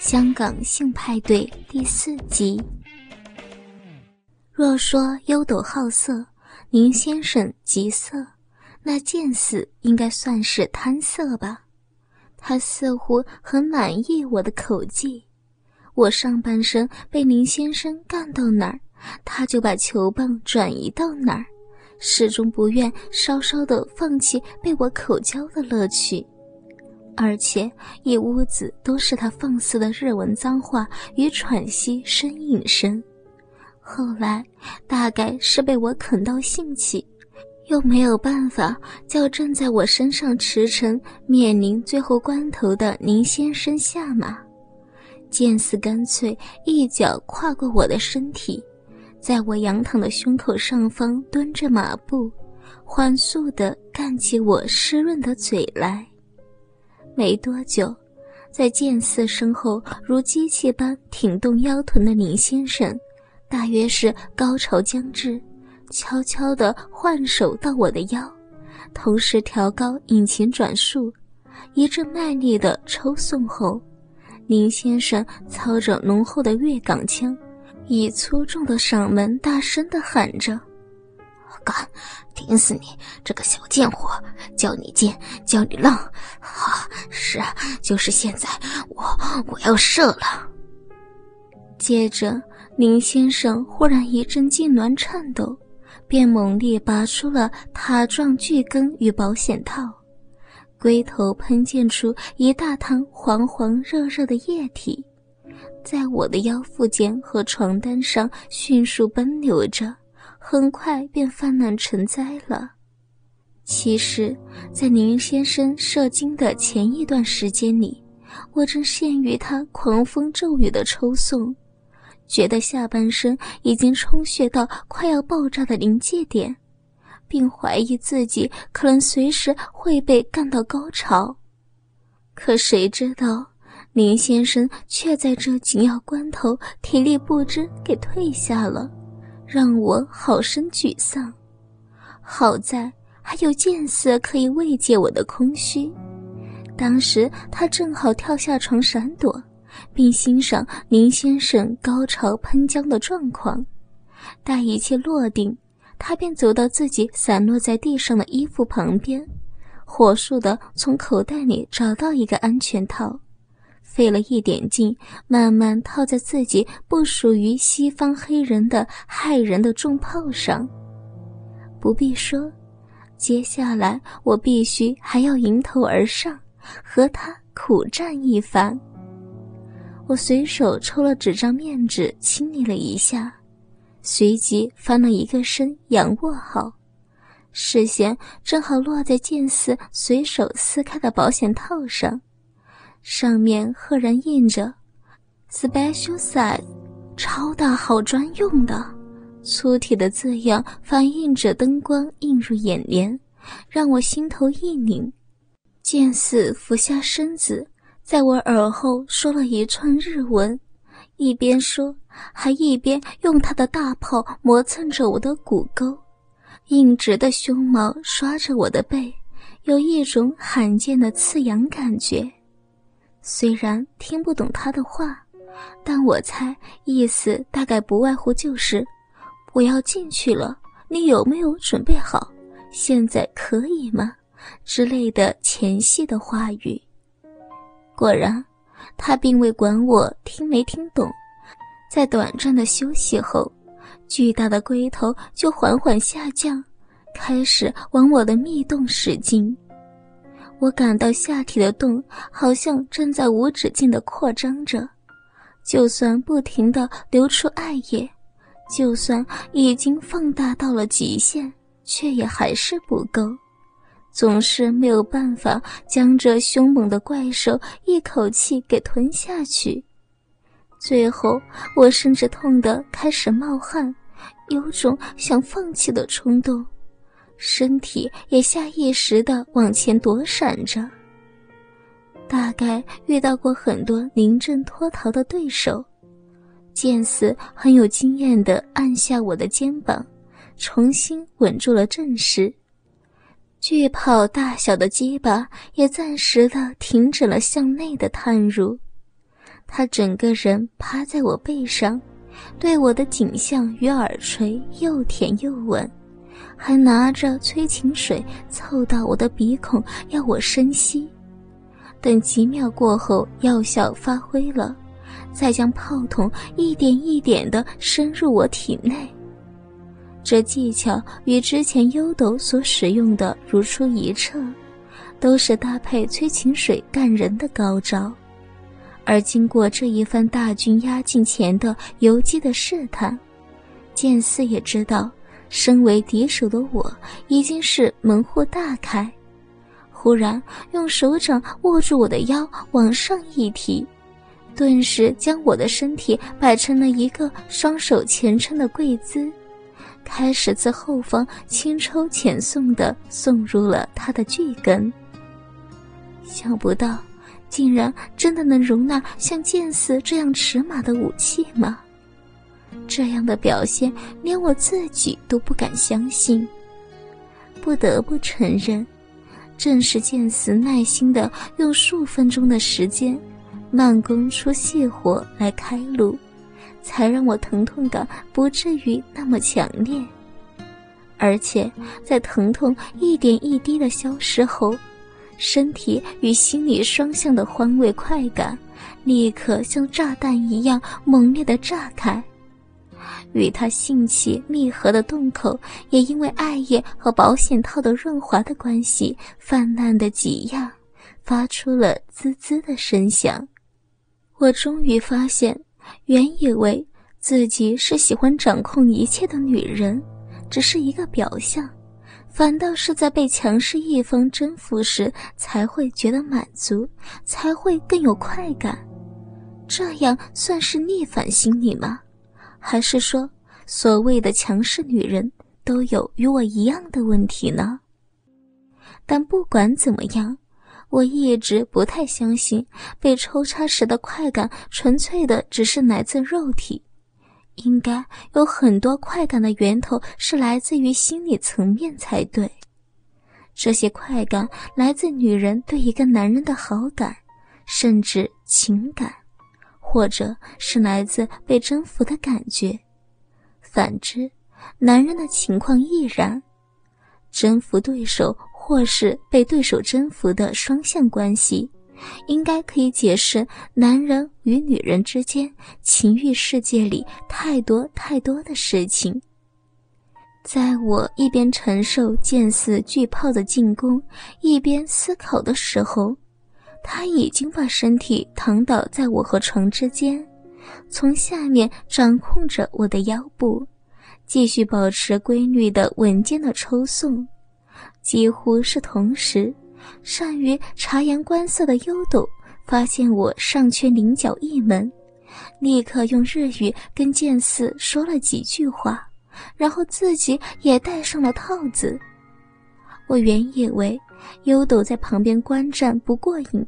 香港性派对第四集。若说优斗好色，宁先生极色，那剑四应该算是贪色吧？他似乎很满意我的口技。我上半身被宁先生干到哪儿，他就把球棒转移到哪儿，始终不愿稍稍的放弃被我口交的乐趣。而且一屋子都是他放肆的日文脏话与喘息呻吟声。后来大概是被我啃到兴起，又没有办法叫正在我身上驰骋、面临最后关头的宁先生下马，剑四干脆一脚跨过我的身体，在我仰躺的胸口上方蹲着马步，缓速地干起我湿润的嘴来。没多久，在剑四身后如机器般挺动腰臀的林先生，大约是高潮将至，悄悄地换手到我的腰，同时调高引擎转速，一阵卖力的抽送后，林先生操着浓厚的粤港腔，以粗重的嗓门大声地喊着。干，顶死你这个小贱货！叫你贱，叫你浪，哈，是啊，就是现在，我我要射了。接着，林先生忽然一阵痉挛颤抖，便猛力拔出了塔状巨根与保险套，龟头喷溅出一大滩黄黄热热的液体，在我的腰腹间和床单上迅速奔流着。很快便泛滥成灾了。其实，在宁先生射精的前一段时间里，我正陷于他狂风骤雨的抽送，觉得下半身已经充血到快要爆炸的临界点，并怀疑自己可能随时会被干到高潮。可谁知道，林先生却在这紧要关头体力不支给退下了。让我好生沮丧，好在还有剑色可以慰藉我的空虚。当时他正好跳下床闪躲，并欣赏林先生高潮喷浆的状况。待一切落定，他便走到自己散落在地上的衣服旁边，火速地从口袋里找到一个安全套。费了一点劲，慢慢套在自己不属于西方黑人的骇人的重炮上。不必说，接下来我必须还要迎头而上，和他苦战一番。我随手抽了纸张面纸，清理了一下，随即翻了一个身，仰卧好，视线正好落在剑四随手撕开的保险套上。上面赫然印着 “special size”，超大号专用的，粗体的字样反映着灯光映入眼帘，让我心头一拧。剑四俯下身子，在我耳后说了一串日文，一边说，还一边用他的大炮磨蹭着我的骨沟，硬直的胸毛刷着我的背，有一种罕见的刺痒感觉。虽然听不懂他的话，但我猜意思大概不外乎就是“我要进去了，你有没有准备好？现在可以吗？”之类的前戏的话语。果然，他并未管我听没听懂，在短暂的休息后，巨大的龟头就缓缓下降，开始往我的密洞使劲。我感到下体的洞好像正在无止境的扩张着，就算不停的流出爱液，就算已经放大到了极限，却也还是不够，总是没有办法将这凶猛的怪兽一口气给吞下去。最后，我甚至痛得开始冒汗，有种想放弃的冲动。身体也下意识的往前躲闪着。大概遇到过很多临阵脱逃的对手，剑四很有经验的按下我的肩膀，重新稳住了阵势。巨炮大小的鸡巴也暂时的停止了向内的探入。他整个人趴在我背上，对我的颈项与耳垂又舔又吻，还拿着催情水凑到我的鼻孔要我深吸。等几秒过后，药效发挥了，再将炮筒一点一点地深入我体内。这技巧与之前幽斗所使用的如出一辙，都是搭配催情水干人的高招。而经过这一番大军压境前的游击的试探，剑四也知道，身为敌手的我已经是门户大开。忽然用手掌握住我的腰，往上一提，顿时将我的身体摆成了一个双手前撑的跪姿，开始自后方轻抽浅送的送入了他的巨根。想不到。竟然真的能容纳像剑似这样尺码的武器吗？这样的表现连我自己都不敢相信。不得不承认，正是剑似耐心的用数分钟的时间，慢工出细活来开路，才让我疼痛感不至于那么强烈。而且在疼痛一点一滴的消失后。身体与心理双向的欢慰快感，立刻像炸弹一样猛烈的炸开。与他性器密合的洞口，也因为艾叶和保险套的润滑的关系，泛滥的挤压，发出了滋滋的声响。我终于发现，原以为自己是喜欢掌控一切的女人，只是一个表象。反倒是在被强势一方征服时，才会觉得满足，才会更有快感。这样算是逆反心理吗？还是说，所谓的强势女人都有与我一样的问题呢？但不管怎么样，我一直不太相信被抽插时的快感纯粹的只是来自肉体。应该有很多快感的源头是来自于心理层面才对。这些快感来自女人对一个男人的好感，甚至情感，或者是来自被征服的感觉。反之，男人的情况亦然，征服对手或是被对手征服的双向关系。应该可以解释男人与女人之间情欲世界里太多太多的事情。在我一边承受剑似巨炮的进攻，一边思考的时候，他已经把身体躺倒在我和床之间，从下面掌控着我的腰部，继续保持规律的稳健的抽送，几乎是同时。善于察言观色的优斗发现我上缺菱角一门，立刻用日语跟剑四说了几句话，然后自己也戴上了套子。我原以为优斗在旁边观战不过瘾，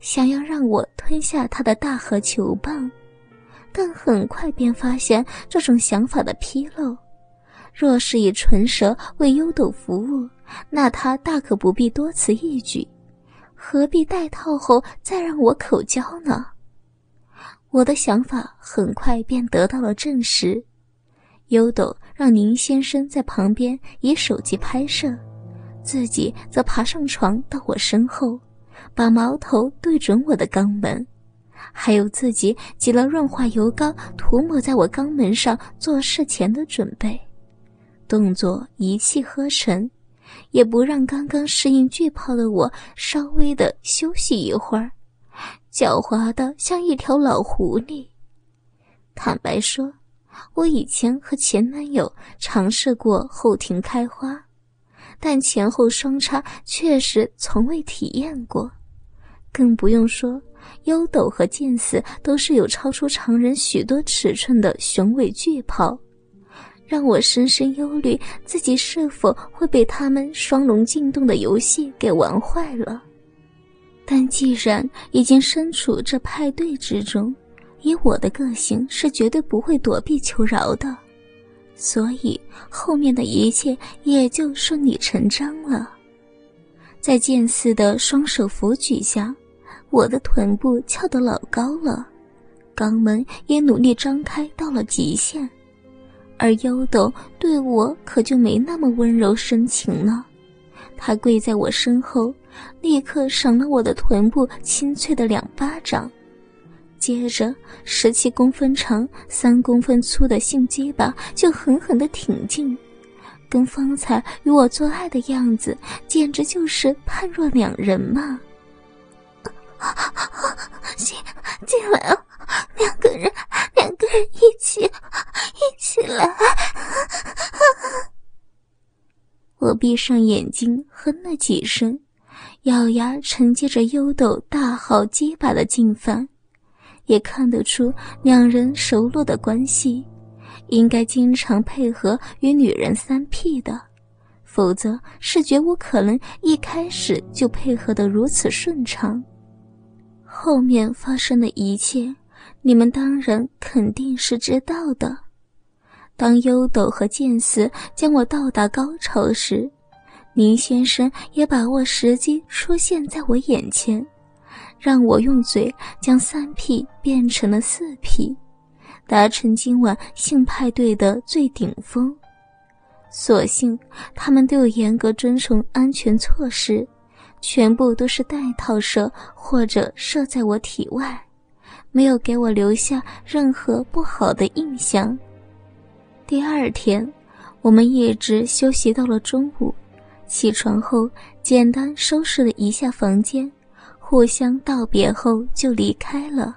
想要让我吞下他的大河球棒，但很快便发现这种想法的纰漏。若是以唇舌为优斗服务，那他大可不必多此一举，何必戴套后再让我口交呢？我的想法很快便得到了证实。优斗让宁先生在旁边以手机拍摄，自己则爬上床到我身后，把矛头对准我的肛门，还有自己挤了润滑油膏涂抹在我肛门上做事前的准备，动作一气呵成。也不让刚刚适应巨炮的我稍微的休息一会儿，狡猾的像一条老狐狸。坦白说，我以前和前男友尝试过后庭开花，但前后双叉确实从未体验过，更不用说优斗和剑四都是有超出常人许多尺寸的雄伟巨炮。让我深深忧虑，自己是否会被他们双龙进洞的游戏给玩坏了。但既然已经身处这派对之中，以我的个性是绝对不会躲避求饶的，所以后面的一切也就顺理成章了。在剑似的双手扶举下，我的臀部翘得老高了，肛门也努力张开到了极限，而优斗对我可就没那么温柔深情了。他跪在我身后，立刻赏了我的臀部清脆的两巴掌，接着十七公分长、三公分粗的性鸡巴就狠狠地挺进，跟方才与我做爱的样子简直就是判若两人嘛！进进来啊，两个人，两个人一起，一起来！我闭上眼睛，哼了几声，咬牙承接着优斗大好鸡巴的进犯，也看得出两人熟络的关系，应该经常配合与女人三 P 的，否则是绝无可能一开始就配合的如此顺畅。后面发生的一切，你们当然肯定是知道的。当优斗和剑四将我到达高潮时，宁先生也把握时机出现在我眼前，让我用嘴将三 P 变成了四 P，达成今晚性派对的最顶峰。所幸他们都有严格遵从安全措施，全部都是带套射或者射在我体外，没有给我留下任何不好的印象。第二天，我们一直休息到了中午。起床后，简单收拾了一下房间，互相道别后就离开了。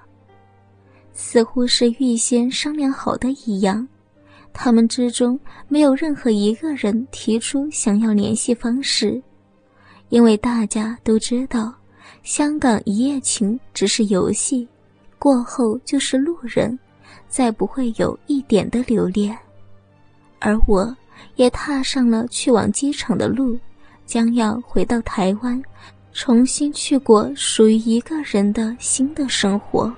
似乎是预先商量好的一样，他们之中没有任何一个人提出想要联系方式，因为大家都知道，香港一夜情只是游戏，过后就是路人，再不会有一点的留恋。而我，也踏上了去往机场的路，将要回到台湾，重新去过属于一个人的新的生活。